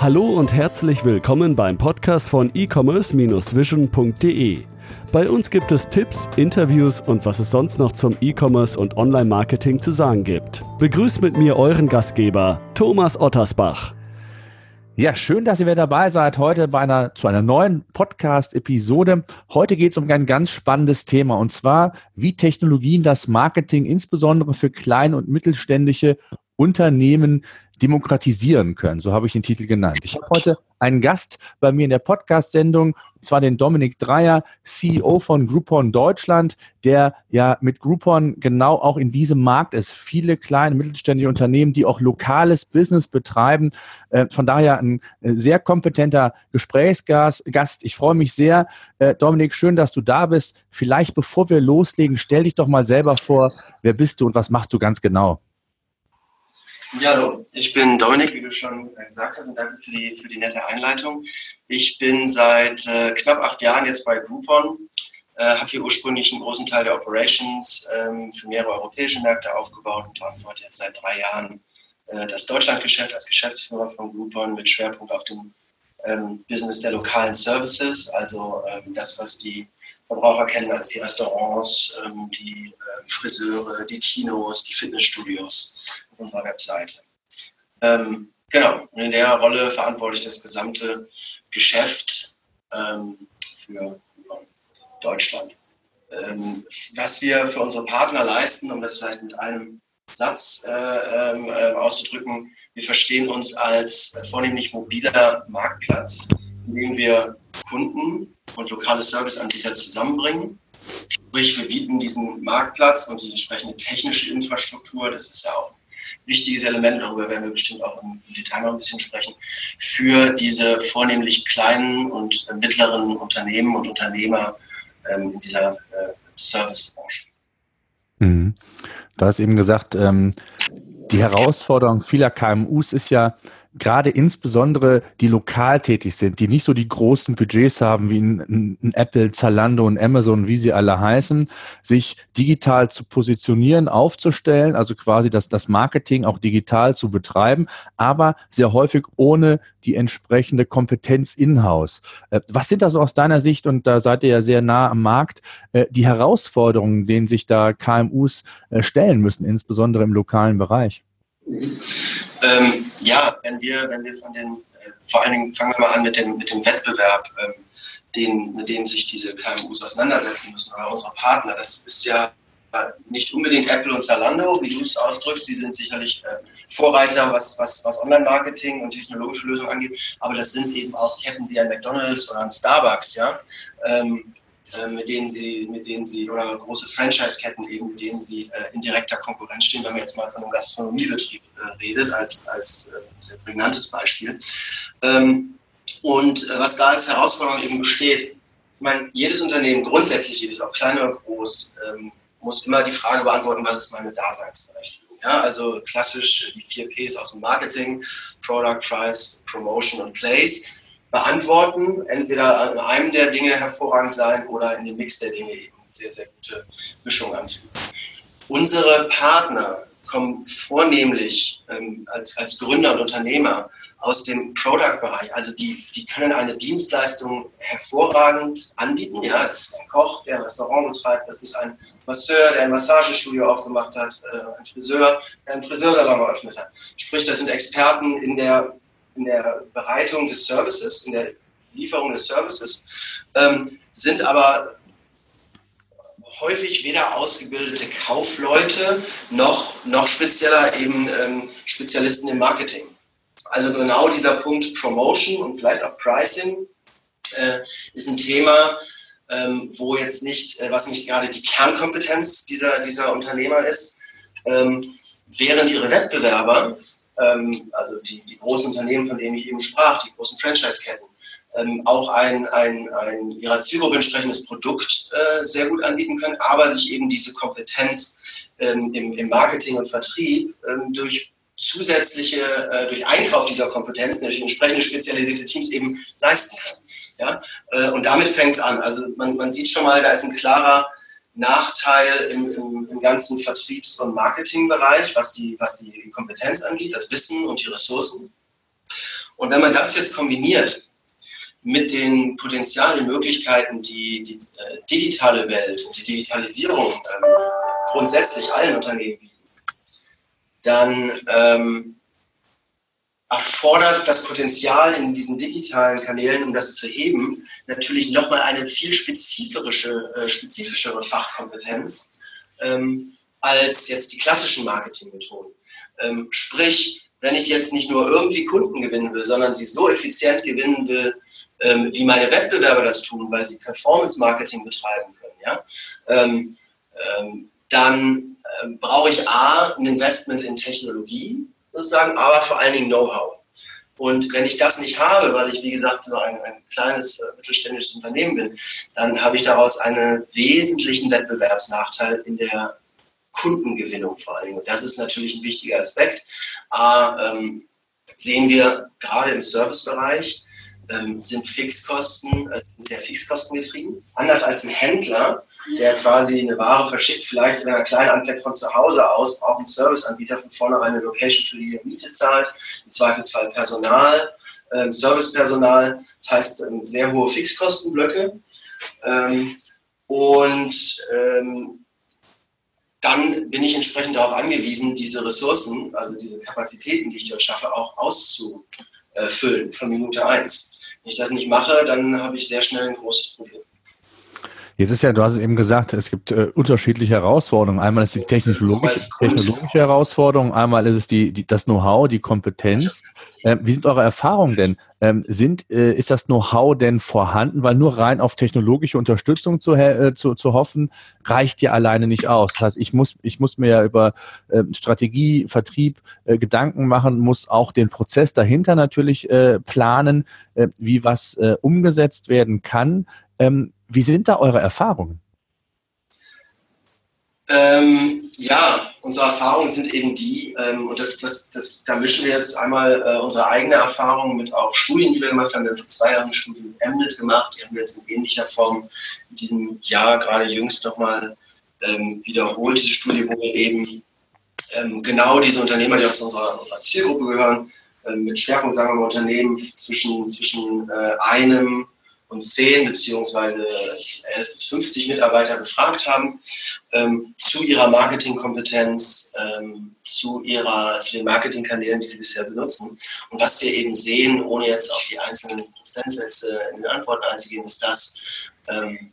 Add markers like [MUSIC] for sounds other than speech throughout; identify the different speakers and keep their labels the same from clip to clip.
Speaker 1: Hallo und herzlich willkommen beim Podcast von e-commerce-vision.de. Bei uns gibt es Tipps, Interviews und was es sonst noch zum E-Commerce und Online-Marketing zu sagen gibt. Begrüßt mit mir euren Gastgeber, Thomas Ottersbach.
Speaker 2: Ja, schön, dass ihr wieder dabei seid heute bei einer, zu einer neuen Podcast-Episode. Heute geht es um ein ganz spannendes Thema und zwar, wie Technologien das Marketing insbesondere für kleine und mittelständische Unternehmen demokratisieren können. So habe ich den Titel genannt. Ich habe heute einen Gast bei mir in der Podcast-Sendung, und zwar den Dominik Dreier, CEO von Groupon Deutschland, der ja mit Groupon genau auch in diesem Markt ist. Viele kleine, mittelständische Unternehmen, die auch lokales Business betreiben. Äh, von daher ein äh, sehr kompetenter Gesprächsgast. Ich freue mich sehr. Äh, Dominik, schön, dass du da bist. Vielleicht bevor wir loslegen, stell dich doch mal selber vor. Wer bist du und was machst du ganz genau?
Speaker 3: Ja, hallo, ich bin Dominik, wie du schon gesagt hast, und danke für die, für die nette Einleitung. Ich bin seit äh, knapp acht Jahren jetzt bei Groupon, äh, habe hier ursprünglich einen großen Teil der Operations ähm, für mehrere europäische Märkte aufgebaut und verantworte jetzt seit drei Jahren äh, das Deutschlandgeschäft als Geschäftsführer von Groupon mit Schwerpunkt auf dem ähm, Business der lokalen Services, also ähm, das, was die Verbraucher kennen als die Restaurants, ähm, die äh, Friseure, die Kinos, die Fitnessstudios unserer Webseite. Ähm, genau, und in der Rolle verantworte ich das gesamte Geschäft ähm, für Deutschland. Ähm, was wir für unsere Partner leisten, um das vielleicht mit einem Satz äh, äh, auszudrücken, wir verstehen uns als äh, vornehmlich mobiler Marktplatz, in dem wir Kunden und lokale Serviceanbieter zusammenbringen. Sprich, wir bieten diesen Marktplatz und die entsprechende technische Infrastruktur, das ist ja auch wichtiges Element, darüber werden wir bestimmt auch im Detail noch ein bisschen sprechen, für diese vornehmlich kleinen und mittleren Unternehmen und Unternehmer ähm, in dieser äh, Servicebranche.
Speaker 2: Mhm. Du hast eben gesagt, ähm, die Herausforderung vieler KMUs ist ja, gerade insbesondere die lokal tätig sind, die nicht so die großen Budgets haben wie ein, ein, Apple, Zalando und Amazon, wie sie alle heißen, sich digital zu positionieren, aufzustellen, also quasi das, das Marketing auch digital zu betreiben, aber sehr häufig ohne die entsprechende Kompetenz in-house. Äh, was sind da so aus deiner Sicht, und da seid ihr ja sehr nah am Markt, äh, die Herausforderungen, denen sich da KMUs äh, stellen müssen, insbesondere im lokalen Bereich?
Speaker 3: Ähm, ja, wenn wir, wenn wir von den, äh, vor allen Dingen fangen wir mal an mit dem, mit dem Wettbewerb, ähm, den, mit dem sich diese KMUs auseinandersetzen müssen oder unsere Partner. Das ist ja nicht unbedingt Apple und Zalando, wie du es ausdrückst, die sind sicherlich äh, Vorreiter, was, was, was Online-Marketing und technologische Lösungen angeht, aber das sind eben auch Ketten wie ein McDonalds oder ein Starbucks, ja. Ähm, äh, mit denen sie, mit denen sie, oder große Franchise-Ketten eben, mit denen sie äh, in direkter Konkurrenz stehen, wenn man jetzt mal von einem Gastronomiebetrieb äh, redet, als, als äh, sehr prägnantes Beispiel. Ähm, und äh, was da als Herausforderung eben besteht, ich meine, jedes Unternehmen, grundsätzlich jedes, auch klein oder groß, ähm, muss immer die Frage beantworten, was ist meine Daseinsberechtigung. Ja, also klassisch die vier Ps aus dem Marketing, Product, Price, Promotion und Place beantworten, entweder an einem der Dinge hervorragend sein oder in dem Mix der Dinge eben sehr, sehr gute Mischung anzubieten. Unsere Partner kommen vornehmlich ähm, als, als Gründer und Unternehmer aus dem Product-Bereich. Also die, die können eine Dienstleistung hervorragend anbieten. Ja, das ist ein Koch, der ein Restaurant betreibt, das ist ein Masseur, der ein Massagestudio aufgemacht hat, äh, ein Friseur, der einen Friseursalon eröffnet hat. Sprich, das sind Experten in der in der Bereitung des Services, in der Lieferung des Services, ähm, sind aber häufig weder ausgebildete Kaufleute noch, noch spezieller eben ähm, Spezialisten im Marketing. Also genau dieser Punkt Promotion und vielleicht auch Pricing äh, ist ein Thema, ähm, wo jetzt nicht, äh, was nicht gerade die Kernkompetenz dieser, dieser Unternehmer ist, ähm, während ihre Wettbewerber also die, die großen Unternehmen, von denen ich eben sprach, die großen Franchise-Ketten, ähm, auch ein, ein, ein ihrer Zielgruppe entsprechendes Produkt äh, sehr gut anbieten können, aber sich eben diese Kompetenz ähm, im, im, Marketing und Vertrieb ähm, durch zusätzliche, äh, durch Einkauf dieser Kompetenzen, durch entsprechende spezialisierte Teams eben leisten kann. Ja? Äh, und damit fängt es an. Also man, man sieht schon mal, da ist ein klarer Nachteil im, im, im ganzen Vertriebs- und Marketingbereich, was die, was die Kompetenz angeht, das Wissen und die Ressourcen. Und wenn man das jetzt kombiniert mit den Potenzialen, Möglichkeiten, die die äh, digitale Welt und die Digitalisierung ähm, grundsätzlich allen Unternehmen bieten, dann ähm, erfordert das Potenzial in diesen digitalen Kanälen, um das zu heben, natürlich nochmal eine viel spezifische, äh, spezifischere Fachkompetenz ähm, als jetzt die klassischen Marketingmethoden. Ähm, sprich, wenn ich jetzt nicht nur irgendwie Kunden gewinnen will, sondern sie so effizient gewinnen will, ähm, wie meine Wettbewerber das tun, weil sie Performance-Marketing betreiben können, ja, ähm, ähm, dann ähm, brauche ich A, ein Investment in Technologie, sozusagen, aber vor allen Dingen Know-how. Und wenn ich das nicht habe, weil ich, wie gesagt, so ein, ein kleines äh, mittelständisches Unternehmen bin, dann habe ich daraus einen wesentlichen Wettbewerbsnachteil in der Kundengewinnung vor allen Dingen. Und das ist natürlich ein wichtiger Aspekt. A, ähm, sehen wir gerade im Servicebereich, ähm, sind Fixkosten, äh, sind sehr fixkostengetrieben. Anders als ein Händler, der quasi eine Ware verschickt, vielleicht in einer kleinen Anfleck von zu Hause aus, braucht ein Serviceanbieter von vornherein eine Location, für die er Miete zahlt, im Zweifelsfall Personal, äh, Servicepersonal, das heißt ähm, sehr hohe Fixkostenblöcke. Ähm, und ähm, dann bin ich entsprechend darauf angewiesen, diese Ressourcen, also diese Kapazitäten, die ich dort schaffe, auch auszufüllen von Minute eins. Wenn ich das nicht mache, dann habe ich sehr schnell ein großes Problem.
Speaker 2: Jetzt ist ja, du hast es eben gesagt, es gibt äh, unterschiedliche Herausforderungen. Einmal ist die technologische, technologische Herausforderung, einmal ist es die, die das Know-how, die Kompetenz. Ähm, wie sind eure Erfahrungen denn? Ähm, sind, äh, ist das Know-how denn vorhanden? Weil nur rein auf technologische Unterstützung zu, äh, zu, zu hoffen, reicht ja alleine nicht aus. Das heißt, ich muss, ich muss mir ja über äh, Strategie, Vertrieb äh, Gedanken machen, muss auch den Prozess dahinter natürlich äh, planen, äh, wie was umgesetzt werden kann. Ähm, wie sind da eure Erfahrungen?
Speaker 3: Ähm, ja, unsere Erfahrungen sind eben die, ähm, und das, das, das, da mischen wir jetzt einmal äh, unsere eigene Erfahrung mit auch Studien, die wir gemacht haben. Wir haben vor zwei Jahren eine Studie mit Mnet gemacht, die haben wir jetzt in ähnlicher Form in diesem Jahr gerade jüngst nochmal ähm, wiederholt, diese Studie, wo wir eben ähm, genau diese Unternehmer, die auch zu unserer, unserer Zielgruppe gehören, ähm, mit Schwerpunkt, sagen wir mal, Unternehmen zwischen, zwischen äh, einem und 10 beziehungsweise 11 bis 50 Mitarbeiter befragt haben ähm, zu ihrer Marketingkompetenz, ähm, zu, ihrer, zu den Marketingkanälen, die sie bisher benutzen. Und was wir eben sehen, ohne jetzt auf die einzelnen Prozentsätze in den Antworten einzugehen, ist, dass ähm,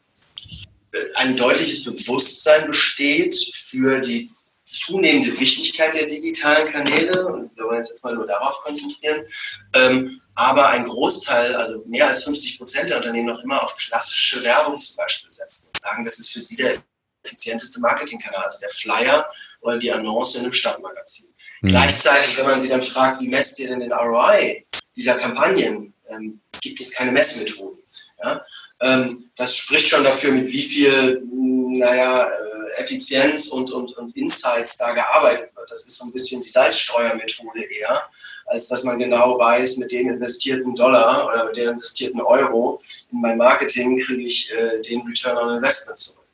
Speaker 3: ein deutliches Bewusstsein besteht für die zunehmende Wichtigkeit der digitalen Kanäle. Und wir wollen uns jetzt mal nur darauf konzentrieren. Ähm, aber ein Großteil, also mehr als 50 Prozent der Unternehmen noch immer auf klassische Werbung zum Beispiel setzen und sagen, das ist für sie der effizienteste Marketingkanal, also der Flyer oder die Annonce in einem Stadtmagazin. Mhm. Gleichzeitig, wenn man sie dann fragt, wie messt ihr denn den ROI dieser Kampagnen, ähm, gibt es keine Messmethoden. Ja? Ähm, das spricht schon dafür, mit wie viel, naja, äh, Effizienz und, und, und Insights da gearbeitet wird. Das ist so ein bisschen die Salzsteuermethode eher als dass man genau weiß, mit den investierten Dollar oder mit den investierten Euro in mein Marketing kriege ich äh, den Return on Investment zurück.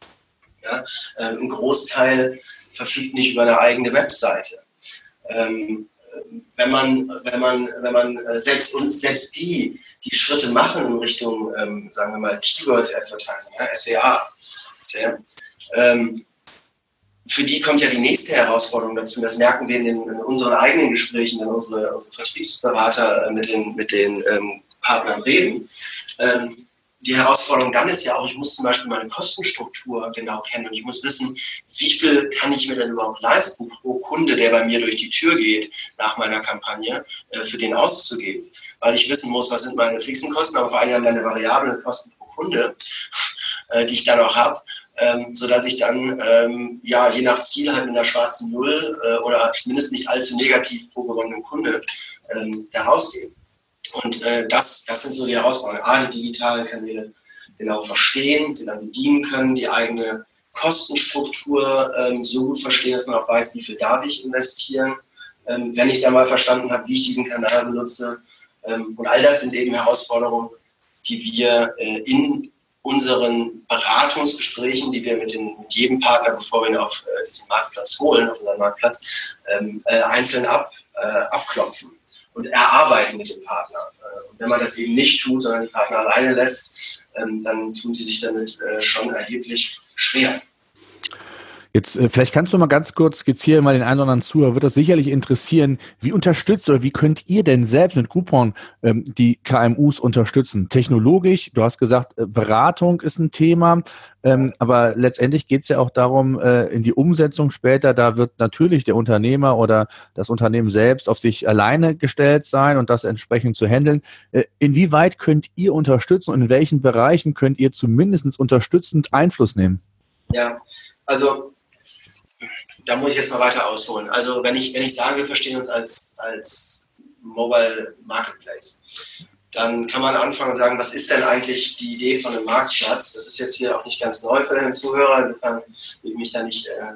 Speaker 3: Ja? Ähm, ein Großteil verfügt nicht über eine eigene Webseite. Ähm, wenn man, wenn man, wenn man äh, selbst und selbst die, die Schritte machen in Richtung, ähm, sagen wir mal, Keyword Advertising, ja, SWA, SEM, ähm, für die kommt ja die nächste Herausforderung dazu. Das merken wir in, den, in unseren eigenen Gesprächen, wenn unsere, unsere Vertriebsberater mit den, mit den ähm, Partnern reden. Ähm, die Herausforderung dann ist ja auch, ich muss zum Beispiel meine Kostenstruktur genau kennen und ich muss wissen, wie viel kann ich mir denn überhaupt leisten pro Kunde, der bei mir durch die Tür geht nach meiner Kampagne, äh, für den auszugeben. Weil ich wissen muss, was sind meine fixen Kosten, aber vor allem meine variablen Kosten pro Kunde, [LAUGHS] äh, die ich dann auch habe ähm, sodass ich dann ähm, ja je nach Ziel halt mit einer schwarzen Null äh, oder zumindest nicht allzu negativ pro gewonnenen Kunde ähm, herausgehe. Und äh, das, das sind so die Herausforderungen. A, die digitalen Kanäle genau verstehen, sie dann bedienen können, die eigene Kostenstruktur ähm, so gut verstehen, dass man auch weiß, wie viel darf ich investieren, ähm, wenn ich dann mal verstanden habe, wie ich diesen Kanal benutze. Ähm, und all das sind eben Herausforderungen, die wir äh, in unseren Beratungsgesprächen, die wir mit, den, mit jedem Partner, bevor wir ihn auf äh, diesen Marktplatz holen, auf unseren Marktplatz, ähm, äh, einzeln ab, äh, abklopfen. und erarbeiten mit dem Partner. Äh, und wenn man das eben nicht tut, sondern die Partner alleine lässt, ähm, dann tun sie sich damit äh, schon erheblich schwer.
Speaker 2: Jetzt, äh, vielleicht kannst du mal ganz kurz skizzieren, mal den einen oder anderen Zuhörer wird das sicherlich interessieren. Wie unterstützt oder wie könnt ihr denn selbst mit Groupon ähm, die KMUs unterstützen? Technologisch, du hast gesagt, äh, Beratung ist ein Thema, ähm, aber letztendlich geht es ja auch darum, äh, in die Umsetzung später, da wird natürlich der Unternehmer oder das Unternehmen selbst auf sich alleine gestellt sein und das entsprechend zu handeln. Äh, inwieweit könnt ihr unterstützen und in welchen Bereichen könnt ihr zumindest unterstützend Einfluss nehmen?
Speaker 3: Ja, also da muss ich jetzt mal weiter ausholen. Also wenn ich, wenn ich sage, wir verstehen uns als, als Mobile Marketplace, dann kann man anfangen und sagen, was ist denn eigentlich die Idee von einem Marktplatz? Das ist jetzt hier auch nicht ganz neu für den Zuhörer, insofern will ich mich da nicht äh,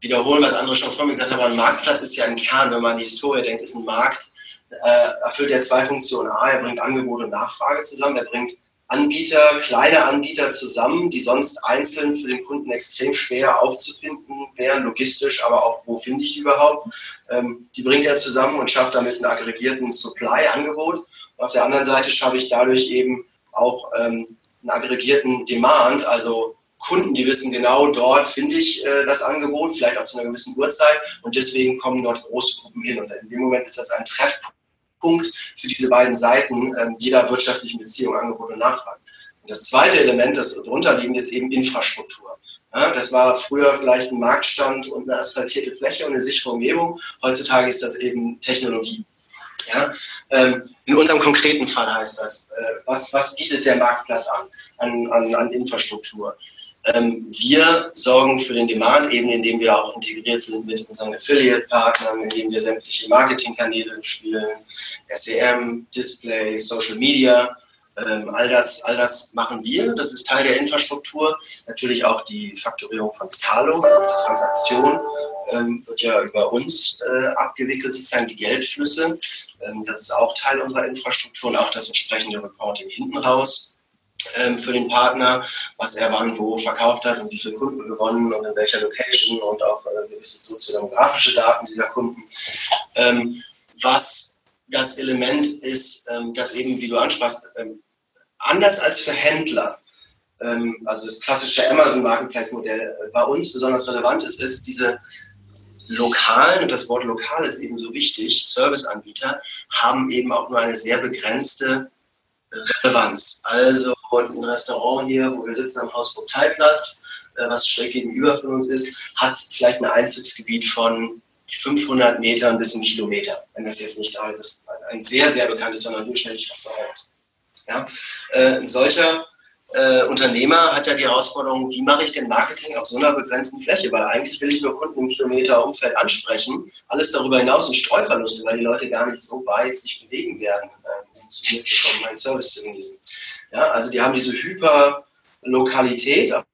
Speaker 3: wiederholen, was andere schon vor mir gesagt haben, ein Marktplatz ist ja ein Kern, wenn man an die Historie denkt, ist ein Markt, äh, erfüllt ja zwei Funktionen. A, er bringt Angebot und Nachfrage zusammen, er bringt Anbieter, kleine Anbieter zusammen, die sonst einzeln für den Kunden extrem schwer aufzufinden wären, logistisch, aber auch, wo finde ich die überhaupt? Ähm, die bringt er zusammen und schafft damit einen aggregierten Supply-Angebot. Auf der anderen Seite schaffe ich dadurch eben auch ähm, einen aggregierten Demand, also Kunden, die wissen genau, dort finde ich äh, das Angebot, vielleicht auch zu einer gewissen Uhrzeit und deswegen kommen dort große Gruppen hin. Und in dem Moment ist das ein Treffpunkt Punkt für diese beiden Seiten äh, jeder wirtschaftlichen Beziehung, Angebot und Nachfrage. Und das zweite Element, das darunter liegt, ist eben Infrastruktur. Ja, das war früher vielleicht ein Marktstand und eine asphaltierte Fläche und eine sichere Umgebung. Heutzutage ist das eben Technologie. Ja, ähm, in unserem konkreten Fall heißt das, äh, was, was bietet der Marktplatz an, an, an, an Infrastruktur? Ähm, wir sorgen für den Demand, eben indem wir auch integriert sind mit unseren Affiliate-Partnern, indem wir sämtliche Marketingkanäle spielen, SEM, Display, Social Media. Ähm, all, das, all das machen wir, das ist Teil der Infrastruktur. Natürlich auch die Faktorierung von Zahlungen, also die Transaktion ähm, wird ja über uns äh, abgewickelt, sozusagen die Geldflüsse. das ist auch Teil unserer Infrastruktur und auch das entsprechende Reporting hinten raus ähm, für den Partner, was er wann wo verkauft hat und wie viele Kunden gewonnen und in welcher Location und auch äh, gewisse soziodemografische Daten dieser Kunden. Ähm, was das Element ist, ähm, das eben, wie du ansprachst, ähm, anders als für Händler, ähm, also das klassische Amazon Marketplace Modell äh, bei uns besonders relevant ist, ist diese lokalen, und das Wort lokal ist eben so wichtig, Serviceanbieter haben eben auch nur eine sehr begrenzte Relevanz. Also ein Restaurant hier, wo wir sitzen am Hausburg-Teilplatz, äh, was schräg gegenüber von uns ist, hat vielleicht ein Einzugsgebiet von 500 Metern bis ein Kilometer, wenn das jetzt nicht gerade ein sehr, sehr bekanntes, sondern durchschnittlich Restaurant ist. Ja? Äh, ein solcher äh, Unternehmer hat ja die Herausforderung, wie mache ich denn Marketing auf so einer begrenzten Fläche? Weil eigentlich will ich nur Kunden im Kilometer Umfeld ansprechen. Alles darüber hinaus sind Streuverluste, weil die Leute gar nicht so weit sich bewegen werden. Äh, zu mir zu meinen Service zu genießen. Ja, also die haben diese Hyperlokalität auf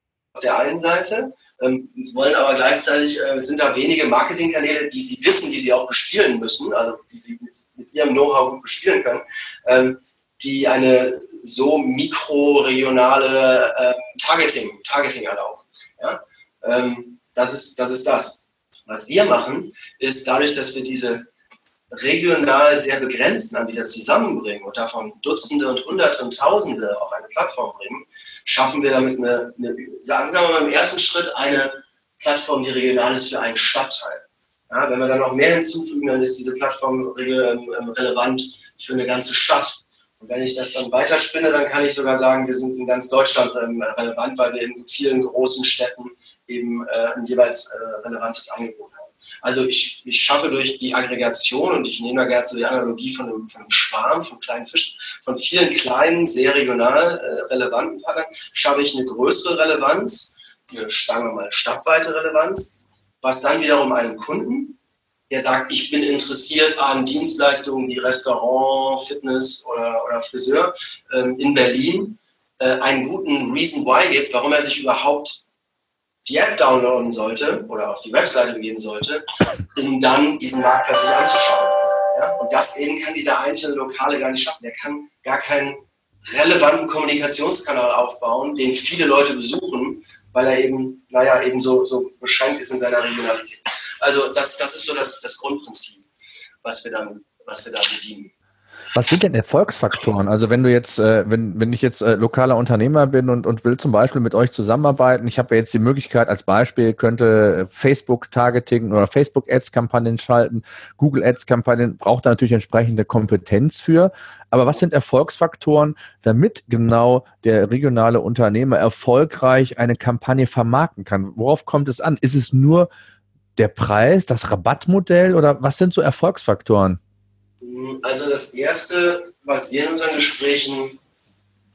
Speaker 3: der einen Seite, ähm, wollen aber gleichzeitig, äh, sind da wenige Marketingkanäle, die sie wissen, die sie auch bespielen müssen, also die sie mit, mit ihrem Know-how gut bespielen können, ähm, die eine so mikroregionale äh, Targeting, Targeting erlauben. Ja? Ähm, das, ist, das ist das. Was wir machen, ist dadurch, dass wir diese regional sehr begrenzten Anbieter zusammenbringen und davon Dutzende und Hunderte und Tausende auf eine Plattform bringen, schaffen wir damit eine, eine sagen wir mal im ersten Schritt eine Plattform, die regional ist für einen Stadtteil. Ja, wenn wir dann noch mehr hinzufügen, dann ist diese Plattform ähm, relevant für eine ganze Stadt. Und wenn ich das dann weiterspinne, dann kann ich sogar sagen, wir sind in ganz Deutschland ähm, relevant, weil wir in vielen großen Städten eben äh, ein jeweils äh, relevantes Angebot haben. Also ich, ich schaffe durch die Aggregation, und ich nehme da gerne so die Analogie von einem, von einem Schwarm, von kleinen Fischen, von vielen kleinen, sehr regional äh, relevanten Partnern, schaffe ich eine größere Relevanz, eine, sagen wir mal, stadtweite Relevanz, was dann wiederum einem Kunden, der sagt, ich bin interessiert an Dienstleistungen wie Restaurant, Fitness oder, oder Friseur ähm, in Berlin, äh, einen guten Reason Why gibt, warum er sich überhaupt die App downloaden sollte oder auf die Webseite gehen sollte, um dann diesen Marktplatz sich anzuschauen. Ja? Und das eben kann dieser einzelne Lokale gar nicht schaffen. Der kann gar keinen relevanten Kommunikationskanal aufbauen, den viele Leute besuchen, weil er eben, naja, eben so, so beschränkt ist in seiner Regionalität. Also das, das ist so das, das Grundprinzip, was wir dann was wir da bedienen.
Speaker 2: Was sind denn Erfolgsfaktoren? Also wenn du jetzt, äh, wenn, wenn ich jetzt äh, lokaler Unternehmer bin und, und will zum Beispiel mit euch zusammenarbeiten, ich habe ja jetzt die Möglichkeit, als Beispiel könnte Facebook-Targeting oder Facebook-Ads-Kampagnen schalten, Google-Ads-Kampagnen, braucht da natürlich entsprechende Kompetenz für. Aber was sind Erfolgsfaktoren, damit genau der regionale Unternehmer erfolgreich eine Kampagne vermarkten kann? Worauf kommt es an? Ist es nur der Preis, das Rabattmodell oder was sind so Erfolgsfaktoren?
Speaker 3: Also das Erste, was wir in unseren Gesprächen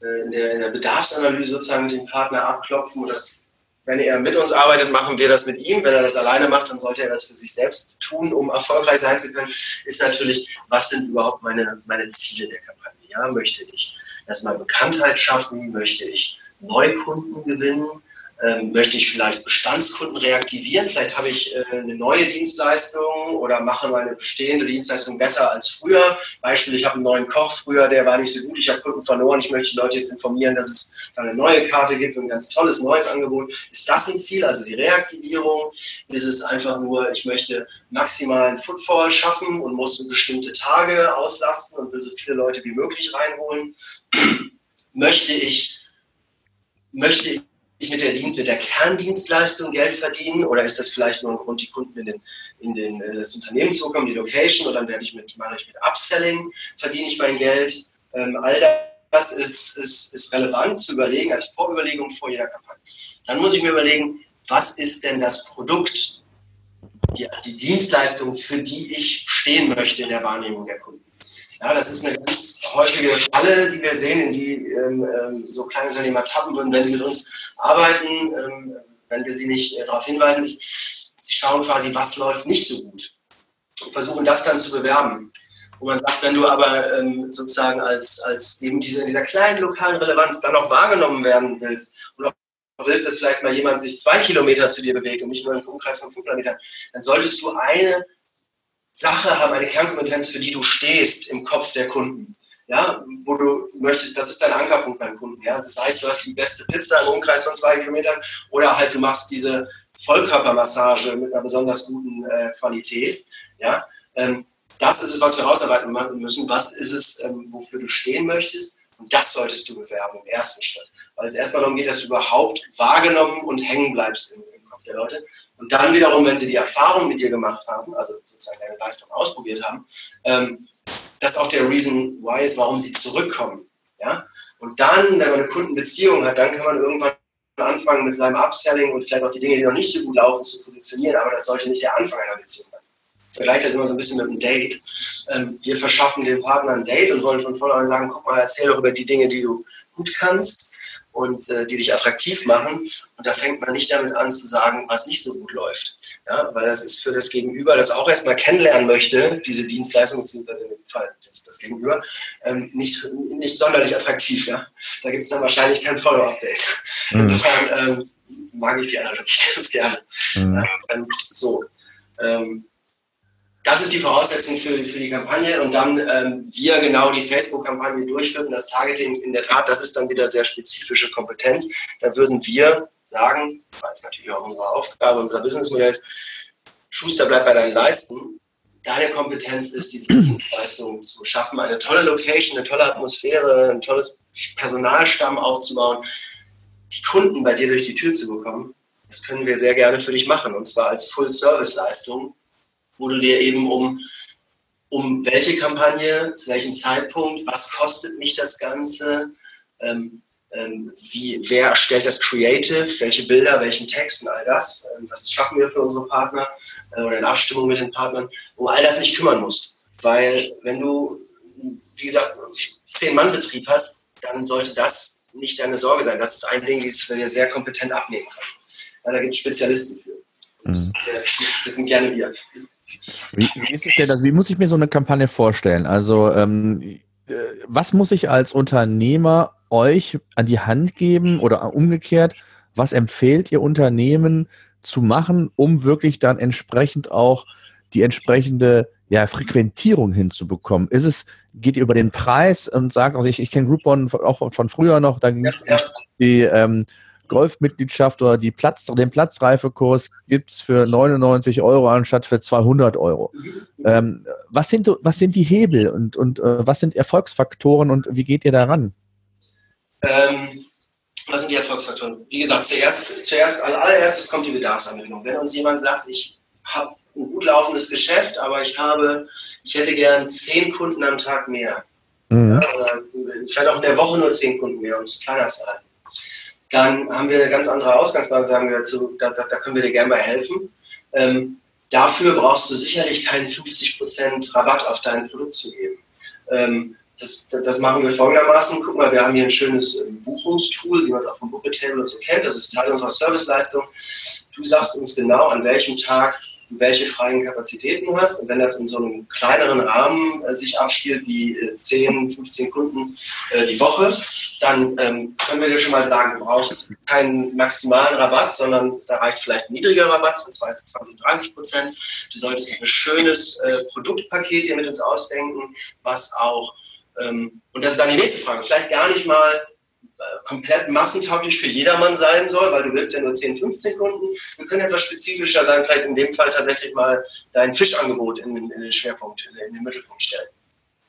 Speaker 3: äh, in der, in der Bedarfsanalyse sozusagen mit dem Partner abklopfen, und das, wenn er mit uns arbeitet, machen wir das mit ihm. Wenn er das alleine macht, dann sollte er das für sich selbst tun, um erfolgreich sein zu können, ist natürlich, was sind überhaupt meine, meine Ziele der Kampagne? Ja, möchte ich erstmal Bekanntheit schaffen? Möchte ich Neukunden gewinnen? Ähm, möchte ich vielleicht Bestandskunden reaktivieren? Vielleicht habe ich äh, eine neue Dienstleistung oder mache meine bestehende Dienstleistung besser als früher. Beispiel, ich habe einen neuen Koch früher, der war nicht so gut, ich habe Kunden verloren. Ich möchte die Leute jetzt informieren, dass es eine neue Karte gibt und ein ganz tolles neues Angebot. Ist das ein Ziel, also die Reaktivierung? Ist es einfach nur, ich möchte maximalen Footfall schaffen und muss bestimmte Tage auslasten und will so viele Leute wie möglich reinholen? [CLEARS THROAT] möchte ich möchte ich mit der Dienst, mit der Kerndienstleistung Geld verdienen oder ist das vielleicht nur ein Grund, die Kunden in, den, in, den, in das Unternehmen zu kommen, die Location und dann werde ich mit, mache ich mit Upselling, verdiene ich mein Geld. Ähm, all das ist, ist, ist relevant zu überlegen, als Vorüberlegung vor jeder Kampagne. Dann muss ich mir überlegen, was ist denn das Produkt, die, die Dienstleistung, für die ich stehen möchte in der Wahrnehmung der Kunden. Ja, das ist eine ganz häufige Falle, die wir sehen, in die ähm, ähm, so kleine Unternehmer tappen würden, wenn sie mit uns arbeiten, ähm, wenn wir sie nicht äh, darauf hinweisen, ist, sie schauen quasi, was läuft nicht so gut und versuchen das dann zu bewerben. Und man sagt, wenn du aber ähm, sozusagen als, als eben diese, in dieser kleinen lokalen Relevanz dann auch wahrgenommen werden willst und auch willst, dass vielleicht mal jemand sich zwei Kilometer zu dir bewegt und nicht nur im Umkreis von 500 Metern, dann solltest du eine Sache haben, eine Kernkompetenz, für die du stehst im Kopf der Kunden. Ja, wo du möchtest, das ist dein Ankerpunkt beim Kunden. Ja, das heißt, du hast die beste Pizza im Umkreis von zwei Kilometern oder halt du machst diese Vollkörpermassage mit einer besonders guten äh, Qualität. Ja, ähm, das ist es, was wir rausarbeiten müssen. Was ist es, ähm, wofür du stehen möchtest? Und das solltest du bewerben im ersten Schritt. Weil es erstmal darum geht, dass du überhaupt wahrgenommen und hängen bleibst im, im Kopf der Leute. Und dann wiederum, wenn sie die Erfahrung mit dir gemacht haben, also sozusagen deine Leistung ausprobiert haben, ähm, das auch der Reason why ist, warum sie zurückkommen. Ja? Und dann, wenn man eine Kundenbeziehung hat, dann kann man irgendwann anfangen mit seinem Upselling und vielleicht auch die Dinge, die noch nicht so gut laufen, zu positionieren. Aber das sollte nicht der Anfang einer Beziehung sein. Vergleicht das immer so ein bisschen mit einem Date. Ähm, wir verschaffen dem Partner ein Date und wollen von vornherein sagen, guck mal, erzähl doch über die Dinge, die du gut kannst und äh, die dich attraktiv machen. Und da fängt man nicht damit an zu sagen, was nicht so gut läuft. Ja, weil das ist für das Gegenüber, das auch erstmal kennenlernen möchte, diese Dienstleistung, beziehungsweise in dem Fall das Gegenüber, ähm, nicht, nicht sonderlich attraktiv. Ja? Da gibt es dann wahrscheinlich kein Follow-up-Date. Mhm. Insofern ähm, mag ich die Analogie [LAUGHS] ganz gerne. Mhm. Ähm, so. Ähm, das ist die Voraussetzung für, für die Kampagne und dann ähm, wir genau die Facebook-Kampagne durchführen, das Targeting in der Tat, das ist dann wieder sehr spezifische Kompetenz. Da würden wir sagen, weil es natürlich auch unsere Aufgabe, unser Businessmodell ist, Schuster bleibt bei deinen Leisten. Deine Kompetenz ist, diese [CLEARS THROAT] Dienstleistung zu schaffen, eine tolle Location, eine tolle Atmosphäre, ein tolles Personalstamm aufzubauen, die Kunden bei dir durch die Tür zu bekommen. Das können wir sehr gerne für dich machen und zwar als Full-Service-Leistung wo du dir eben um, um welche Kampagne, zu welchem Zeitpunkt, was kostet mich das Ganze, ähm, ähm, wie, wer erstellt das Creative, welche Bilder, welchen Text und all das. Ähm, das schaffen wir für unsere Partner äh, oder in Abstimmung mit den Partnern, um all das nicht kümmern musst. Weil wenn du, wie gesagt, zehn Mann Betrieb hast, dann sollte das nicht deine Sorge sein. Das ist ein Ding, das wir sehr kompetent abnehmen können. Ja, da gibt es Spezialisten für. Mhm. Das sind gerne wir.
Speaker 2: Wie, wie, ist es denn, also wie muss ich mir so eine Kampagne vorstellen? Also, ähm, äh, was muss ich als Unternehmer euch an die Hand geben oder umgekehrt, was empfiehlt ihr Unternehmen zu machen, um wirklich dann entsprechend auch die entsprechende ja, Frequentierung hinzubekommen? Ist es, geht ihr über den Preis und sagt, also ich, ich kenne Groupon auch von früher noch, da ging es ja. die ähm, Golfmitgliedschaft oder die Platz, den Platzreifekurs gibt es für 99 Euro anstatt für 200 Euro. Ähm, was, sind, was sind die Hebel und, und äh, was sind Erfolgsfaktoren und wie geht ihr daran?
Speaker 3: Ähm, was sind die Erfolgsfaktoren? Wie gesagt, zuerst, zuerst als allererstes kommt die Bedarfsermittlung. Wenn uns jemand sagt, ich habe ein gut laufendes Geschäft, aber ich habe, ich hätte gern zehn Kunden am Tag mehr. Mhm. Oder vielleicht auch in der Woche nur zehn Kunden mehr, um es kleiner zu halten. Dann haben wir eine ganz andere Ausgangsbasis, sagen wir dazu, da, da, da können wir dir gerne bei helfen. Ähm, dafür brauchst du sicherlich keinen 50% Rabatt auf dein Produkt zu geben. Ähm, das, das, machen wir folgendermaßen. Guck mal, wir haben hier ein schönes ähm, Buchungstool, wie man es auch vom Booklet Table so kennt. Das ist Teil unserer Serviceleistung. Du sagst uns genau, an welchem Tag welche freien Kapazitäten du hast. Und wenn das in so einem kleineren Rahmen äh, sich abspielt, wie äh, 10, 15 Kunden äh, die Woche, dann ähm, können wir dir schon mal sagen, du brauchst keinen maximalen Rabatt, sondern da reicht vielleicht ein niedriger Rabatt von 20, 30 Prozent. Du solltest ein schönes äh, Produktpaket hier mit uns ausdenken, was auch, ähm, und das ist dann die nächste Frage, vielleicht gar nicht mal komplett massentauglich für jedermann sein soll, weil du willst ja nur 10, 15 Kunden. Wir können etwas spezifischer sein, vielleicht in dem Fall tatsächlich mal dein Fischangebot in, in den Schwerpunkt, in, in, den Mittelpunkt stellen.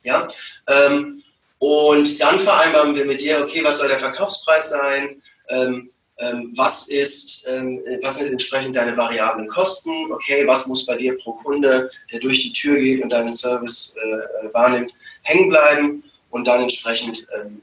Speaker 3: Ja? Ähm, und dann vereinbaren wir mit dir, okay, was soll der Verkaufspreis sein? Ähm, ähm, was ist, ähm, was sind entsprechend deine variablen Kosten? Okay, was muss bei dir pro Kunde, der durch die Tür geht und deinen Service äh, wahrnimmt, hängen bleiben? Und dann entsprechend ähm,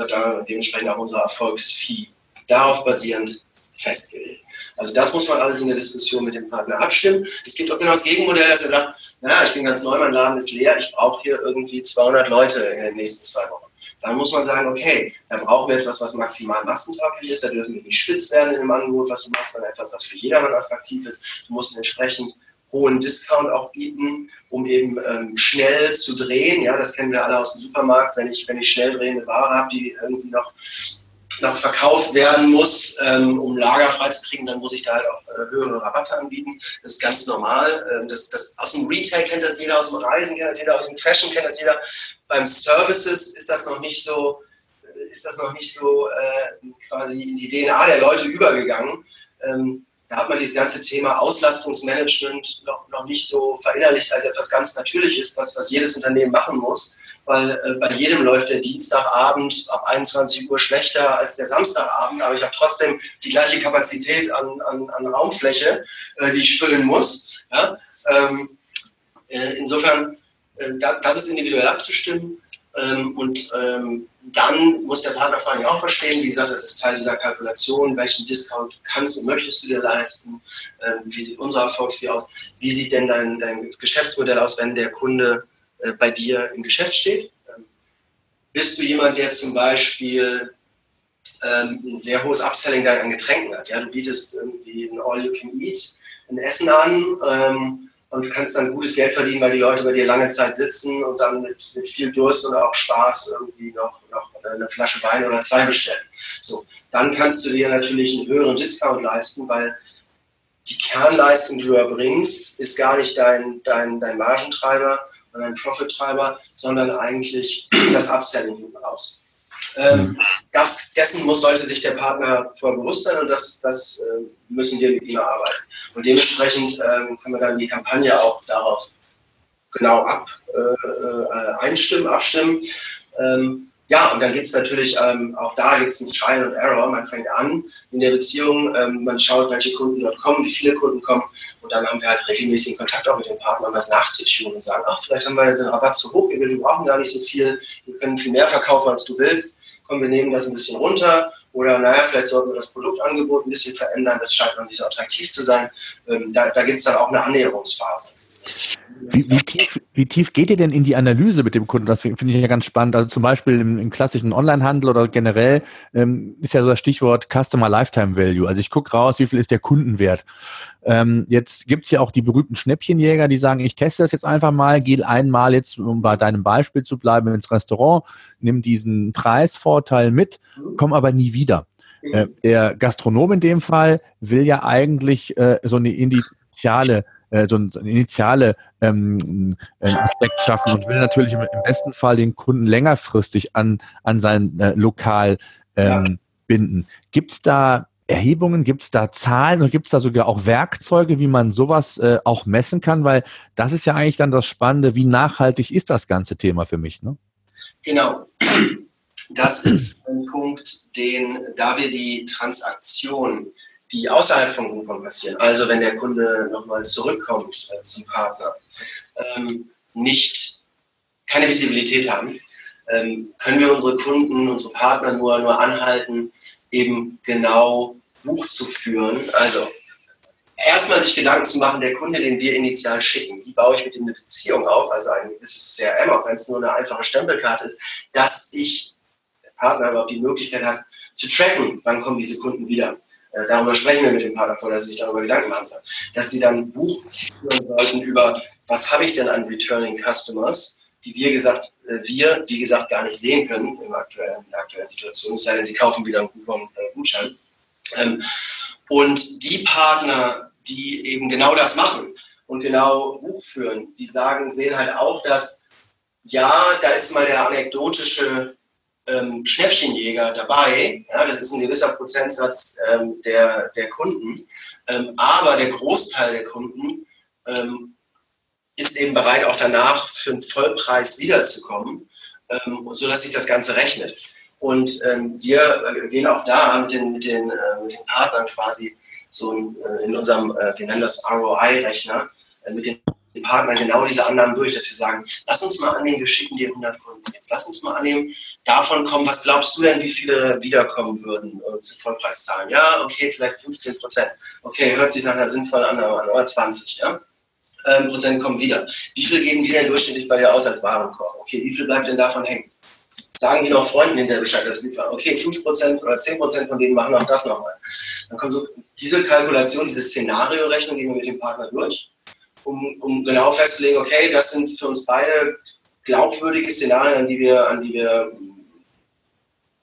Speaker 3: wird da dementsprechend auch unser Erfolgsfee darauf basierend festgelegt. Also das muss man alles in der Diskussion mit dem Partner abstimmen. Es gibt auch genau das Gegenmodell, dass er sagt, naja, ich bin ganz neu, mein Laden ist leer, ich brauche hier irgendwie 200 Leute in den nächsten zwei Wochen. Dann muss man sagen, okay, dann brauchen wir etwas, was maximal massentauglich ist, da dürfen wir nicht spitz werden in dem Angebot, was du machst, sondern etwas, was für jedermann attraktiv ist. Du musst entsprechend hohen Discount auch bieten, um eben ähm, schnell zu drehen. Ja, das kennen wir alle aus dem Supermarkt. Wenn ich, wenn ich schnell drehende Ware habe, die irgendwie noch, noch verkauft werden muss, ähm, um Lager freizukriegen, dann muss ich da halt auch äh, höhere Rabatte anbieten. Das ist ganz normal. Ähm, das, das, aus dem Retail kennt das jeder, aus dem Reisen kennt das jeder, aus dem Fashion kennt das jeder. Beim Services ist das noch nicht so, ist das noch nicht so äh, quasi in die DNA der Leute übergegangen. Ähm, da hat man dieses ganze Thema Auslastungsmanagement noch, noch nicht so verinnerlicht als etwas ganz Natürliches, was, was jedes Unternehmen machen muss. Weil äh, bei jedem läuft der Dienstagabend ab 21 Uhr schlechter als der Samstagabend, aber ich habe trotzdem die gleiche Kapazität an, an, an Raumfläche, äh, die ich füllen muss. Ja? Ähm, äh, insofern, äh, da, das ist individuell abzustimmen. Ähm, und ähm, dann muss der Partner vor allem auch verstehen, wie gesagt, das ist Teil dieser Kalkulation, welchen Discount kannst und möchtest du dir leisten, ähm, wie sieht unser Erfolgsfee aus, wie sieht denn dein, dein Geschäftsmodell aus, wenn der Kunde äh, bei dir im Geschäft steht. Ähm, bist du jemand, der zum Beispiel ähm, ein sehr hohes Upselling an Getränken hat? Ja? Du bietest irgendwie ein All-You-Can-Eat, ein Essen an, und du kannst dann gutes Geld verdienen, weil die Leute bei dir lange Zeit sitzen und dann mit, mit viel Durst oder auch Spaß irgendwie noch, noch eine Flasche Wein oder zwei bestellen. So, dann kannst du dir natürlich einen höheren Discount leisten, weil die Kernleistung, die du erbringst, ist gar nicht dein, dein, dein Margentreiber oder dein Profittreiber, sondern eigentlich [CLEARS THROAT] das Upselling hinten raus. Ähm, das, dessen muss, sollte sich der Partner vorher bewusst sein und das, das äh, müssen wir mit ihm erarbeiten. Und dementsprechend ähm, können wir dann die Kampagne auch darauf genau ab, äh, äh, einstimmen, abstimmen. Ähm, ja, und dann gibt es natürlich, ähm, auch da gibt es ein Trial and Error. Man fängt an in der Beziehung, ähm, man schaut, welche Kunden dort kommen, wie viele Kunden kommen und dann haben wir halt regelmäßigen Kontakt auch mit den Partnern, was nachzuschieben und sagen, ach, vielleicht haben wir den Rabatt zu hoch, wir brauchen gar nicht so viel, wir können viel mehr verkaufen, als du willst. Komm, wir nehmen das ein bisschen runter oder naja, vielleicht sollten wir das Produktangebot ein bisschen verändern, das scheint noch nicht so attraktiv zu sein. Ähm, da da gibt es dann auch eine Annäherungsphase.
Speaker 2: Wie, wie, tief, wie tief geht ihr denn in die Analyse mit dem Kunden? Das finde ich ja ganz spannend. Also zum Beispiel im, im klassischen Onlinehandel oder generell ähm, ist ja so das Stichwort Customer Lifetime Value. Also ich gucke raus, wie viel ist der Kundenwert. Ähm, jetzt gibt es ja auch die berühmten Schnäppchenjäger, die sagen, ich teste das jetzt einfach mal, gehe einmal jetzt, um bei deinem Beispiel zu bleiben, ins Restaurant, nimm diesen Preisvorteil mit, komm aber nie wieder. Äh, der Gastronom in dem Fall will ja eigentlich äh, so eine initiale äh, so ein, initiale ähm, äh, Aspekt schaffen und will natürlich im, besten Fall den Kunden längerfristig an, an sein äh, Lokal ähm, ja. binden. Gibt es da Erhebungen? Gibt es da Zahlen oder gibt es da sogar auch Werkzeuge, wie man sowas äh, auch messen kann? Weil das ist ja eigentlich dann das Spannende, wie nachhaltig ist das ganze Thema für mich? Ne?
Speaker 3: Genau. Das ist ein Punkt, den, da wir die Transaktion, die außerhalb von Groupon passieren, also wenn der Kunde nochmal zurückkommt äh, zum Partner, ähm, nicht keine Visibilität haben, ähm, können wir unsere Kunden, unsere Partner nur, nur anhalten, eben genau Buch zu führen. Also erstmal sich Gedanken zu machen, der Kunde, den wir initial schicken, wie baue ich mit ihm eine Beziehung auf, also ein gewisses CRM, auch wenn es nur eine einfache Stempelkarte ist, dass ich, der Partner überhaupt die Möglichkeit hat, zu tracken, wann kommen diese Kunden wieder. Äh, darüber sprechen wir mit dem Partner vor, dass sie sich darüber Gedanken machen sollen. Dass sie dann Buch führen sollten über, was habe ich denn an Returning Customers, die wir gesagt, äh, wir, wie gesagt, gar nicht sehen können in der aktuellen, in der aktuellen Situation, es sei denn, sie kaufen wieder einen Coupon, äh, Gutschein. Ähm, und die Partner, die eben genau das machen und genau Buch führen, die sagen, sehen halt auch, dass ja, da ist mal der anekdotische ähm, Schnäppchenjäger dabei. Ja, das ist ein gewisser Prozentsatz ähm, der, der Kunden. Ähm, aber der Großteil der Kunden ähm, ist eben bereit, auch danach für einen Vollpreis wiederzukommen, ähm, sodass sich das Ganze rechnet. Und ähm, wir äh, gehen auch da mit den, mit den, äh, mit den Partnern quasi so in, äh, in unserem, äh, wir nennen das ROI-Rechner, äh, mit den Partnern genau diese Annahmen durch, dass wir sagen, lass uns mal annehmen, wir schicken dir 100 Kunden. Jetzt lass uns mal annehmen, davon kommen, was glaubst du denn, wie viele wiederkommen würden äh, zu Vollpreiszahlen? Ja, okay, vielleicht 15 Prozent. Okay, hört sich nach einer sinnvollen Annahme an, oder 20, ja? ähm, Prozent kommen wieder. Wie viel geben die denn durchschnittlich bei dir aus als Warenkorb? Okay, wie viel bleibt denn davon hängen? Sagen die noch Freunden hinterher Bescheid, dass wir fahren. Okay, 5% oder 10% von denen machen auch das nochmal. Dann kommt so diese Kalkulation, diese Szenario-Rechnung gehen wir mit dem Partner durch, um, um genau festzulegen, okay, das sind für uns beide glaubwürdige Szenarien, an die wir, an die wir,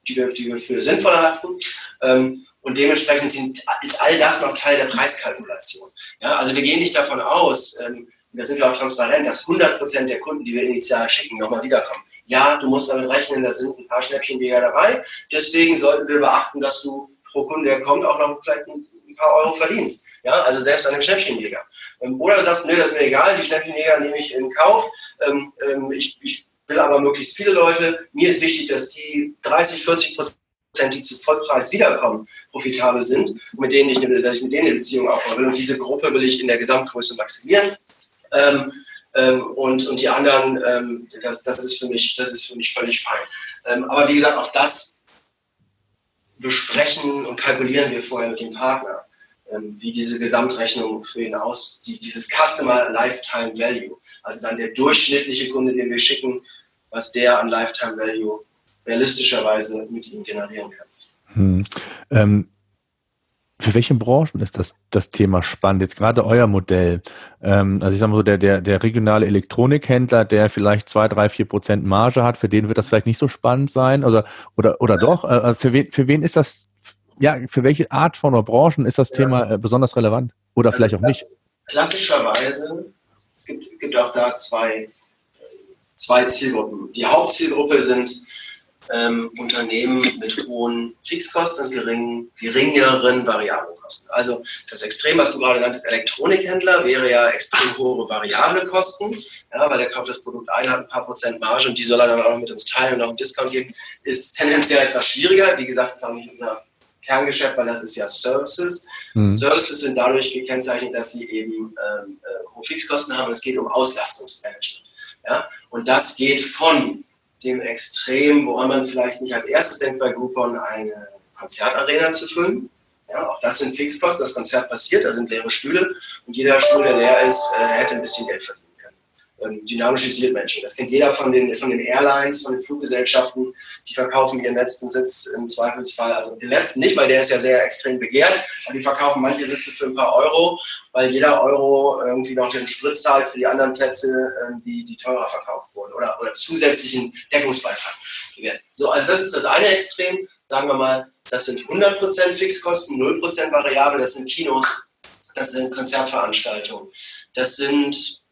Speaker 3: die wir, die wir für sinnvoll halten. Ähm, und dementsprechend sind, ist all das noch Teil der Preiskalkulation. Ja, also wir gehen nicht davon aus, ähm, da sind wir auch transparent, dass 100 Prozent der Kunden, die wir initial schicken, nochmal wiederkommen. Ja, du musst damit rechnen, da sind ein paar Schnäppchenjäger dabei. Deswegen sollten wir beachten, dass du pro Kunde, der kommt, auch noch vielleicht ein paar Euro verdienst. Ja, also selbst an dem Schnäppchenjäger. Ähm, oder du sagst, nö, das ist mir egal, die Schnäppchenjäger nehme ich in Kauf. Ähm, ähm, ich, ich will aber möglichst viele Leute. Mir ist wichtig, dass die 30, 40 Prozent die zu Vollpreis wiederkommen, profitabel sind, mit denen ich, dass ich mit denen eine Beziehung aufbauen will. Und diese Gruppe will ich in der Gesamtgröße maximieren. Ähm, ähm, und, und die anderen, ähm, das, das, ist für mich, das ist für mich völlig fein. Aber wie gesagt, auch das besprechen und kalkulieren wir vorher mit dem Partner, wie diese Gesamtrechnung für ihn aussieht, dieses Customer Lifetime Value, also dann der durchschnittliche Kunde, den wir schicken, was der an Lifetime Value realistischerweise mit ihm generieren kann. Hm.
Speaker 2: Ähm, für welche Branchen ist das, das Thema spannend? Jetzt gerade euer Modell. Ähm, also ich sage mal so, der, der, der regionale Elektronikhändler, der vielleicht zwei, drei, vier Prozent Marge hat, für den wird das vielleicht nicht so spannend sein. Oder, oder, oder doch? Äh, äh für, wen, für wen ist das, ja, für welche Art von Branchen ist das ja. Thema äh, besonders relevant? Oder also vielleicht auch nicht?
Speaker 3: Klassischerweise, es gibt, es gibt auch da zwei, zwei Zielgruppen. Die Hauptzielgruppe sind ähm, Unternehmen mit hohen Fixkosten und geringen, geringeren Variablenkosten. Also das Extrem, was du gerade nanntest, Elektronikhändler, wäre ja extrem hohe variable Kosten, ja, weil er kauft das Produkt ein, hat ein paar Prozent Marge und die soll er dann auch noch mit uns teilen und auch einen Discount geben, ist tendenziell etwas schwieriger. Wie gesagt, das ist auch nicht unser Kerngeschäft, weil das ist ja Services. Mhm. Services sind dadurch gekennzeichnet, dass sie eben ähm, äh, hohe Fixkosten haben. Es geht um Auslastungsmanagement. Ja? Und das geht von dem Extrem, woran man vielleicht nicht als erstes denkt bei Groupon, eine Konzertarena zu füllen. Ja, auch das sind Fixkosten. Das Konzert passiert, da sind leere Stühle und jeder Stuhl, der leer ist, äh, hätte ein bisschen Geld verdient ähm, dynamisches Matching. Das kennt jeder von den, von den Airlines, von den Fluggesellschaften, die verkaufen ihren letzten Sitz im Zweifelsfall, also den letzten nicht, weil der ist ja sehr extrem begehrt, aber die verkaufen manche Sitze für ein paar Euro, weil jeder Euro irgendwie noch den Sprit zahlt für die anderen Plätze, ähm, die, die teurer verkauft wurden oder, oder zusätzlichen Deckungsbeitrag gewährt. So, also das ist das eine Extrem. Sagen wir mal, das sind 100% Fixkosten, 0% Variable, das sind Kinos, das sind Konzertveranstaltungen, das sind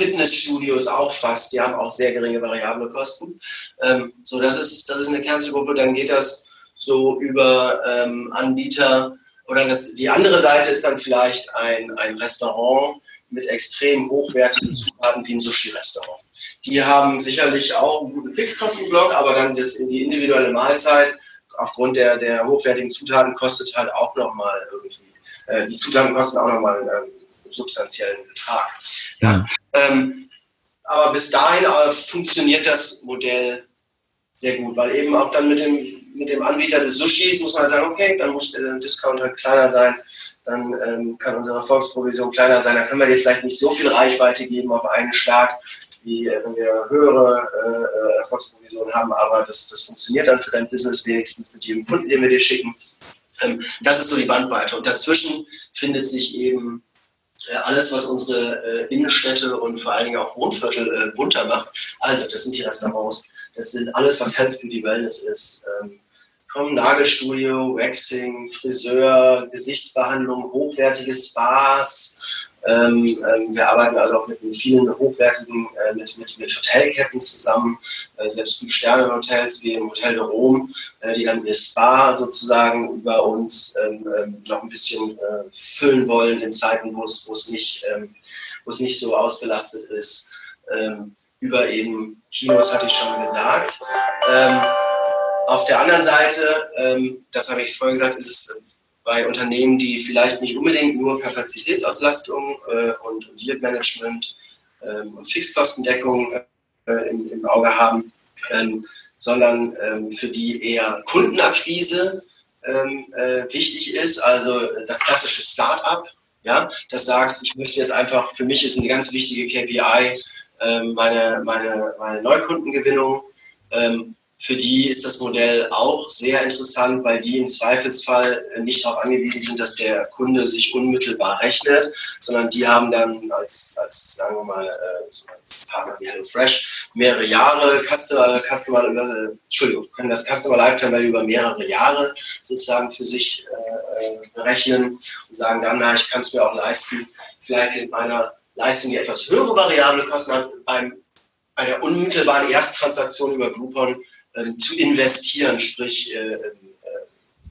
Speaker 3: Fitnessstudios auch fast, die haben auch sehr geringe variable Kosten. Ähm, so, das ist, das ist eine Kernzielgruppe, dann geht das so über ähm, Anbieter oder das, die andere Seite ist dann vielleicht ein, ein Restaurant mit extrem hochwertigen Zutaten wie ein Sushi-Restaurant. Die haben sicherlich auch einen guten Fixkostenblock, aber dann das, die individuelle Mahlzeit aufgrund der, der hochwertigen Zutaten kostet halt auch nochmal irgendwie, äh, die Zutaten kosten auch nochmal einen, einen substanziellen Betrag. Ja. Ähm, aber bis dahin äh, funktioniert das Modell sehr gut, weil eben auch dann mit dem, mit dem Anbieter des Sushis muss man sagen, okay, dann muss der Discount halt kleiner sein, dann ähm, kann unsere Erfolgsprovision kleiner sein, dann können wir dir vielleicht nicht so viel Reichweite geben auf einen Schlag, wie äh, wenn wir höhere äh, Erfolgsprovisionen haben, aber das, das funktioniert dann für dein Business wenigstens mit jedem Kunden, den wir dir schicken. Ähm, das ist so die Bandbreite. Und dazwischen findet sich eben alles, was unsere äh, Innenstädte und vor allen Dingen auch Wohnviertel äh, bunter macht. Also, das sind die Restaurants, das sind alles, was Health Beauty Wellness ist. Ähm, vom Nagelstudio, Waxing, Friseur, Gesichtsbehandlung, hochwertige Spas, ähm, ähm, wir arbeiten also auch mit vielen hochwertigen, äh, mit, mit, mit, Hotelketten zusammen, äh, selbst Fünf-Sterne-Hotels wie im Hotel de Rome, äh, die dann ihr Spa sozusagen über uns ähm, ähm, noch ein bisschen äh, füllen wollen in Zeiten, wo es nicht, ähm, nicht so ausgelastet ist. Ähm, über eben Kinos hatte ich schon gesagt. auf der anderen Seite, das habe ich vorhin gesagt, ist es bei Unternehmen, die vielleicht nicht unbedingt nur Kapazitätsauslastung äh, und Yieldmanagement ähm, und Fixkostendeckung äh, im, im, Auge haben, ähm, sondern ähm, für die eher Kundenakquise ähm, äh, wichtig ist, also das klassische Start-up, ja, das sagt, ich möchte jetzt einfach, für mich ist eine ganz wichtige KPI meine, meine, meine Neukundengewinnung. Ähm, für die ist das Modell auch sehr interessant, weil die im Zweifelsfall nicht darauf angewiesen sind, dass der Kunde sich unmittelbar rechnet, sondern die haben dann als, als sagen wir mal, äh, als Partner wie HelloFresh mehrere Jahre Customer, Customer Entschuldigung, können das Customer Lifetime Value über mehrere Jahre sozusagen für sich äh, berechnen und sagen dann, na, ich kann es mir auch leisten, vielleicht mit meiner Leistung, die etwas höhere variable Kosten hat, beim, bei der unmittelbaren Ersttransaktion über Groupon ähm, zu investieren, sprich äh, äh,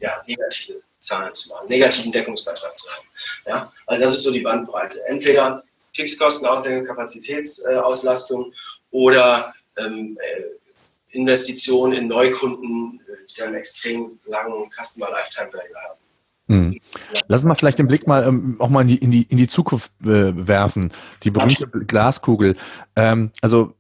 Speaker 3: ja, negative Zahlen zu machen, negativen Deckungsbeitrag zu haben. Ja? Also das ist so die Bandbreite. Entweder Fixkosten aus der Kapazitätsauslastung oder ähm, äh, Investitionen in Neukunden, äh, die einen extrem langen Customer Lifetime Value haben.
Speaker 2: Hm. Lass uns mal vielleicht den Blick mal ähm, auch mal in die, in die, in die Zukunft äh, werfen, die berühmte Glaskugel. Ähm, also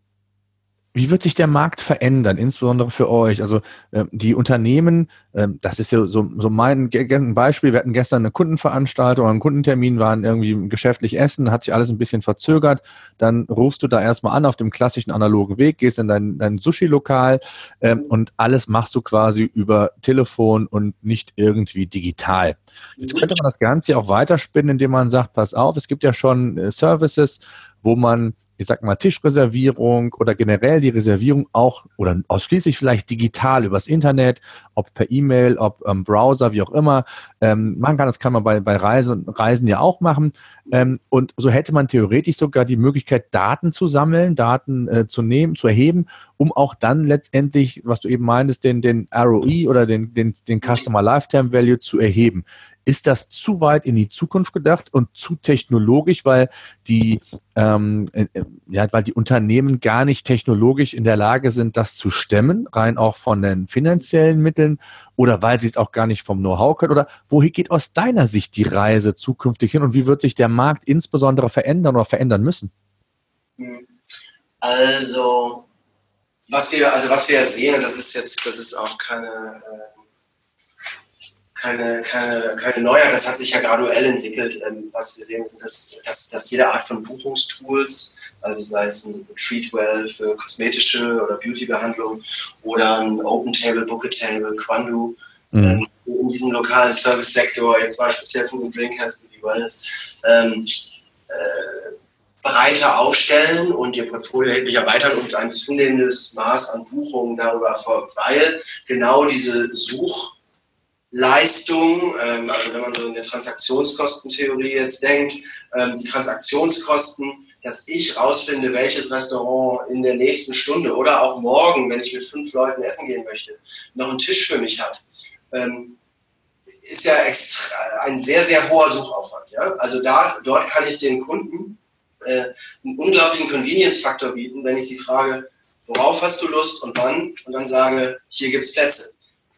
Speaker 2: wie wird sich der Markt verändern, insbesondere für euch? Also äh, die Unternehmen, äh, das ist ja so, so mein Beispiel, wir hatten gestern eine Kundenveranstaltung, einen Kundentermin, waren irgendwie geschäftlich essen, hat sich alles ein bisschen verzögert, dann rufst du da erstmal an auf dem klassischen analogen Weg, gehst in dein, dein Sushi-Lokal äh, und alles machst du quasi über Telefon und nicht irgendwie digital. Jetzt könnte man das Ganze auch weiterspinnen, indem man sagt, pass auf, es gibt ja schon äh, Services, wo man, ich sag mal, Tischreservierung oder generell die Reservierung auch oder ausschließlich vielleicht digital übers Internet, ob per E-Mail, ob ähm, Browser, wie auch immer, ähm, machen kann. Das kann man bei, bei Reisen, Reisen ja auch machen. Ähm, und so hätte man theoretisch sogar die Möglichkeit, Daten zu sammeln, Daten äh, zu nehmen, zu erheben, um auch dann letztendlich, was du eben meintest, den, den ROI oder den, den, den Customer Lifetime Value zu erheben. Ist das zu weit in die Zukunft gedacht und zu technologisch, weil die, ähm, äh, äh, ja, weil die Unternehmen gar nicht technologisch in der Lage sind, das zu stemmen, rein auch von den finanziellen Mitteln oder weil sie es auch gar nicht vom Know-how können? Oder wohin geht aus deiner Sicht die Reise zukünftig hin und wie wird sich der Markt insbesondere verändern oder verändern müssen?
Speaker 3: Also, was wir, also was wir sehen, und das ist jetzt, das ist auch keine äh, keine, keine, keine Neuheit, das hat sich ja graduell entwickelt. Ähm, was wir sehen, ist, dass, dass, dass jede Art von Buchungstools, also sei es ein Treatwell für kosmetische oder Beautybehandlung oder ein Open Table, Booketable, Quandu, mhm. ähm, in diesem lokalen Service-Sektor, jetzt mal speziell Food and Drink, Health Beauty Wellness, ähm, äh, breiter aufstellen und ihr Portfolio erheblich erweitern und ein zunehmendes Maß an Buchungen darüber folgt, weil genau diese Such- Leistung, ähm, also wenn man so in der Transaktionskostentheorie jetzt denkt, ähm, die Transaktionskosten, dass ich rausfinde, welches Restaurant in der nächsten Stunde oder auch morgen, wenn ich mit fünf Leuten essen gehen möchte, noch einen Tisch für mich hat, ähm, ist ja extra, ein sehr, sehr hoher Suchaufwand. Also dort kann ich den Kunden äh, einen unglaublichen Convenience-Faktor bieten, wenn ich sie frage, worauf hast du Lust und wann, und dann sage, hier gibt es Plätze,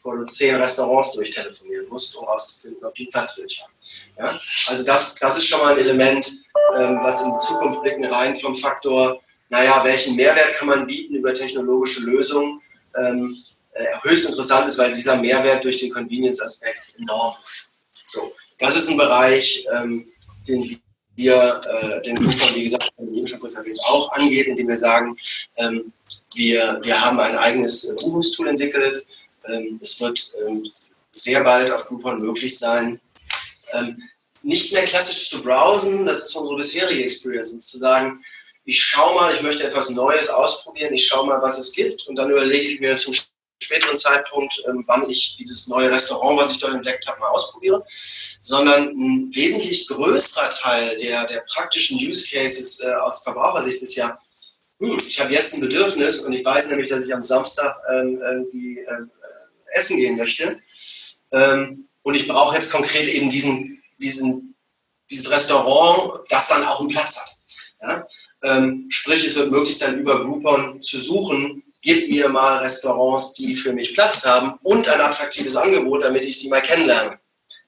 Speaker 3: du zehn Restaurants durchtelefonieren musst, um herauszufinden, ob die Platz für dich haben. Ja? Also das, das ist schon mal ein Element, ähm, was in die Zukunft blicken rein vom Faktor, naja, welchen Mehrwert kann man bieten über technologische Lösungen, ähm, äh, höchst interessant ist, weil dieser Mehrwert durch den Convenience-Aspekt enorm ist. So, das ist ein Bereich, ähm, den wir, äh, den Groupon, wie gesagt, schon kurz erwähnt, auch angeht, indem wir sagen, ähm, wir, wir haben ein eigenes äh, Buchungstool entwickelt. Ähm, es wird ähm, sehr bald auf Groupon möglich sein, ähm, nicht mehr klassisch zu browsen, das ist unsere bisherige Experience, und zu sagen, ich schaue mal, ich möchte etwas Neues ausprobieren, ich schaue mal, was es gibt und dann überlege ich mir zum späteren Zeitpunkt, wann ich dieses neue Restaurant, was ich dort entdeckt habe, mal ausprobiere, sondern ein wesentlich größerer Teil der, der praktischen Use Cases äh, aus Verbrauchersicht ist ja, hm, ich habe jetzt ein Bedürfnis und ich weiß nämlich, dass ich am Samstag ähm, irgendwie äh, essen gehen möchte ähm, und ich brauche jetzt konkret eben diesen, diesen, dieses Restaurant, das dann auch einen Platz hat. Ja? Ähm, sprich, es wird möglich sein, über Groupon zu suchen, gib mir mal Restaurants, die für mich Platz haben und ein attraktives Angebot, damit ich sie mal kennenlerne.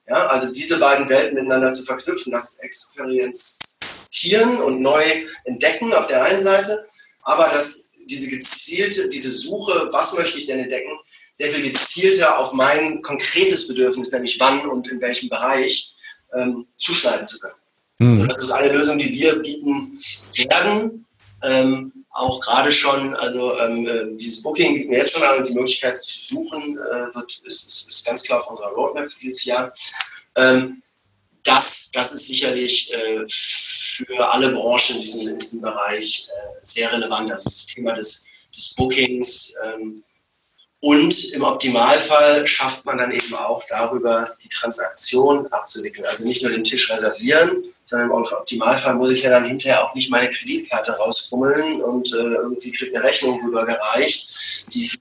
Speaker 3: Ja, also diese beiden Welten miteinander zu verknüpfen, das Experimentieren und neu entdecken auf der einen Seite, aber das, diese gezielte, diese Suche, was möchte ich denn entdecken, sehr viel gezielter auf mein konkretes Bedürfnis, nämlich wann und in welchem Bereich, ähm, zuschneiden zu können. Mhm. So, das ist eine Lösung, die wir bieten werden. Ähm, auch gerade schon, also ähm, äh, dieses Booking bieten wir jetzt schon an und die Möglichkeit zu suchen, äh, wird, ist, ist, ist, ganz klar auf unserer Roadmap für dieses Jahr. Ähm, das, das ist sicherlich äh, für alle Branchen in diesem, in diesem Bereich äh, sehr relevant. Also das Thema des, des Bookings. Ähm, und im Optimalfall schafft man dann eben auch darüber, die Transaktion abzuwickeln. Also nicht nur den Tisch reservieren, sondern im Optimalfall muss ich ja dann hinterher auch nicht meine Kreditkarte rausfummeln und äh, irgendwie kriegt eine Rechnung rübergereicht, die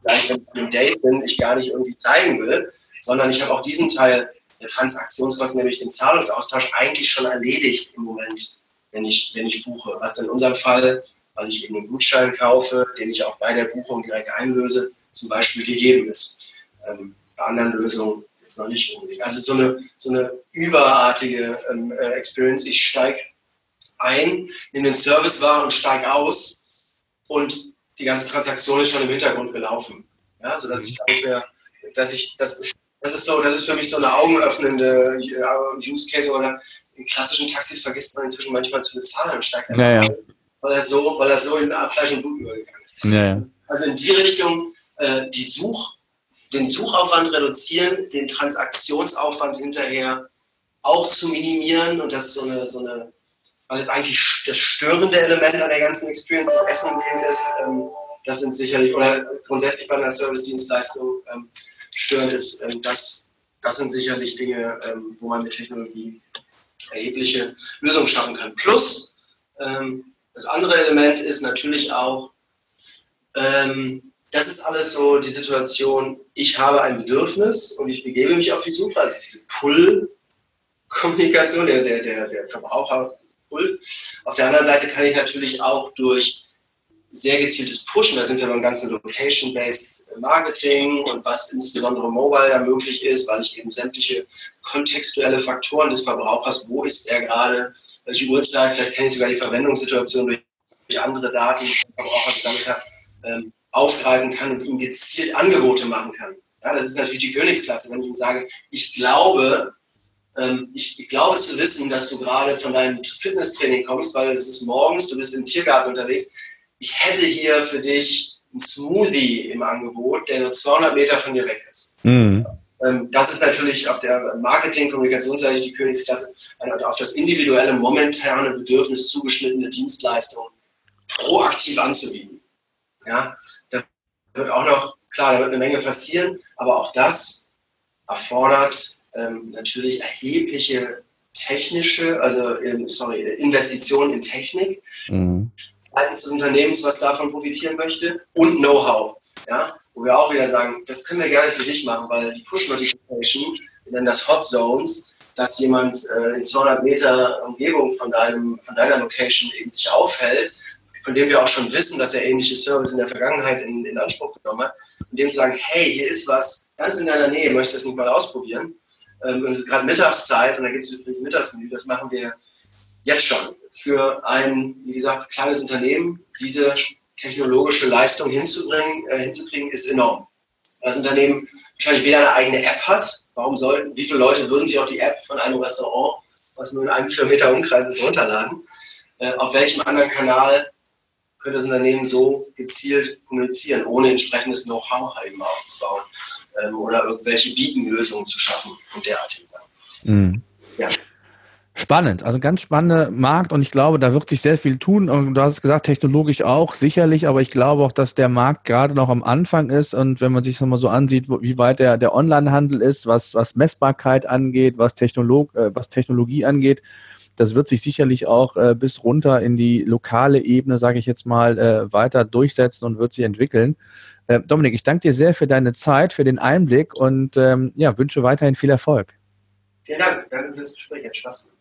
Speaker 3: vielleicht, wenn ich im Date bin, ich gar nicht irgendwie zeigen will, sondern ich habe auch diesen Teil der Transaktionskosten, nämlich den Zahlungsaustausch, eigentlich schon erledigt im Moment, wenn ich, wenn ich buche. Was in unserem Fall, weil ich eben einen Gutschein kaufe, den ich auch bei der Buchung direkt einlöse, zum Beispiel gegeben ist. Ähm, bei anderen Lösungen jetzt noch nicht unbedingt. Also so eine, so eine überartige ähm, äh, Experience. Ich steige ein, nehme den Service wahr und steige aus und die ganze Transaktion ist schon im Hintergrund gelaufen. Ja, sodass ich mehr, dass ich, das, das ist so, das ist für mich so eine augenöffnende äh, Use Case, wo man sagt, in klassischen Taxis vergisst man inzwischen manchmal zu bezahlen und steigt einfach
Speaker 2: ja, ja.
Speaker 3: weil er so, weil er so in Fleisch und Blut übergegangen ist.
Speaker 2: Ja,
Speaker 3: also in die Richtung, äh, die Such, den Suchaufwand reduzieren, den Transaktionsaufwand hinterher auch zu minimieren und das ist so eine, so eine weil es eigentlich das störende Element an der ganzen Experience des Essen gehen ist, ähm, das sind sicherlich, oder grundsätzlich bei einer Service-Dienstleistung ähm, störend ist, ähm, das, das sind sicherlich Dinge, ähm, wo man mit Technologie erhebliche Lösungen schaffen kann. Plus, ähm, das andere Element ist natürlich auch, ähm, das ist alles so die Situation, ich habe ein Bedürfnis und ich begebe mich auf die Suche, also diese Pull-Kommunikation, der, der, der, der Verbraucher-Pull. Auf der anderen Seite kann ich natürlich auch durch sehr gezieltes Pushen, da sind wir beim ganzen Location-Based Marketing und was insbesondere mobile da möglich ist, weil ich eben sämtliche kontextuelle Faktoren des Verbrauchers, wo ist er gerade, welche Uhrzeit, vielleicht kenne ich sogar die Verwendungssituation durch andere Daten, die der Verbraucher gesammelt hat, ähm, aufgreifen kann und ihm gezielt Angebote machen kann. Ja, das ist natürlich die Königsklasse, wenn ich ihm sage, ich glaube, ähm, ich, ich, glaube zu wissen, dass du gerade von deinem Fitnesstraining kommst, weil es ist morgens, du bist im Tiergarten unterwegs. Ich hätte hier für dich einen Smoothie im Angebot, der nur 200 Meter von dir weg ist. Mhm. Ähm, das ist natürlich auf der Marketing-Kommunikationsseite die Königsklasse, auf das individuelle, momentane Bedürfnis zugeschnittene Dienstleistungen proaktiv anzubieten. Ja, wird auch noch, klar, da wird eine Menge passieren, aber auch das erfordert ähm, natürlich erhebliche technische, also ähm, sorry, Investitionen in Technik mhm. seitens des Unternehmens, was davon profitieren möchte, und Know-how. Ja? wo wir auch wieder sagen, das können wir gerne für dich machen, weil die Push-Notification, wir nennen das Hot Zones, dass jemand äh, in 200 Meter Umgebung von, deinem, von deiner Location eben sich aufhält, von dem wir auch schon wissen, dass er ähnliche Service in der Vergangenheit in, in Anspruch genommen hat, und dem zu sagen, hey, hier ist was ganz in deiner Nähe, möchtest du das nicht mal ausprobieren? Ähm, es ist gerade Mittagszeit und da gibt es übrigens Mittagsmenü, das machen wir jetzt schon für ein, wie gesagt, kleines Unternehmen. Diese technologische Leistung hinzubringen, äh, hinzukriegen, ist enorm. Das Unternehmen wahrscheinlich weder eine eigene App hat, warum sollten, wie viele Leute würden sich auch die App von einem Restaurant, was nur in einem Kilometer Umkreis ist, runterladen? Äh, auf welchem anderen Kanal könnte das Unternehmen so gezielt kommunizieren, ohne entsprechendes Know-how eben aufzubauen ähm, oder irgendwelche Beacon-Lösungen zu schaffen und derartige Sachen. Mhm.
Speaker 2: Ja. Spannend, also ganz spannender Markt und ich glaube, da wird sich sehr viel tun. Und du hast es gesagt, technologisch auch, sicherlich, aber ich glaube auch, dass der Markt gerade noch am Anfang ist und wenn man sich das mal so ansieht, wie weit der, der Onlinehandel ist, was, was Messbarkeit angeht, was, Technolog, äh, was Technologie angeht, das wird sich sicherlich auch äh, bis runter in die lokale Ebene, sage ich jetzt mal, äh, weiter durchsetzen und wird sich entwickeln. Äh, Dominik, ich danke dir sehr für deine Zeit, für den Einblick und ähm, ja, wünsche weiterhin viel Erfolg.
Speaker 3: Vielen Dank. Danke fürs Gespräch. Hat Spaß gemacht.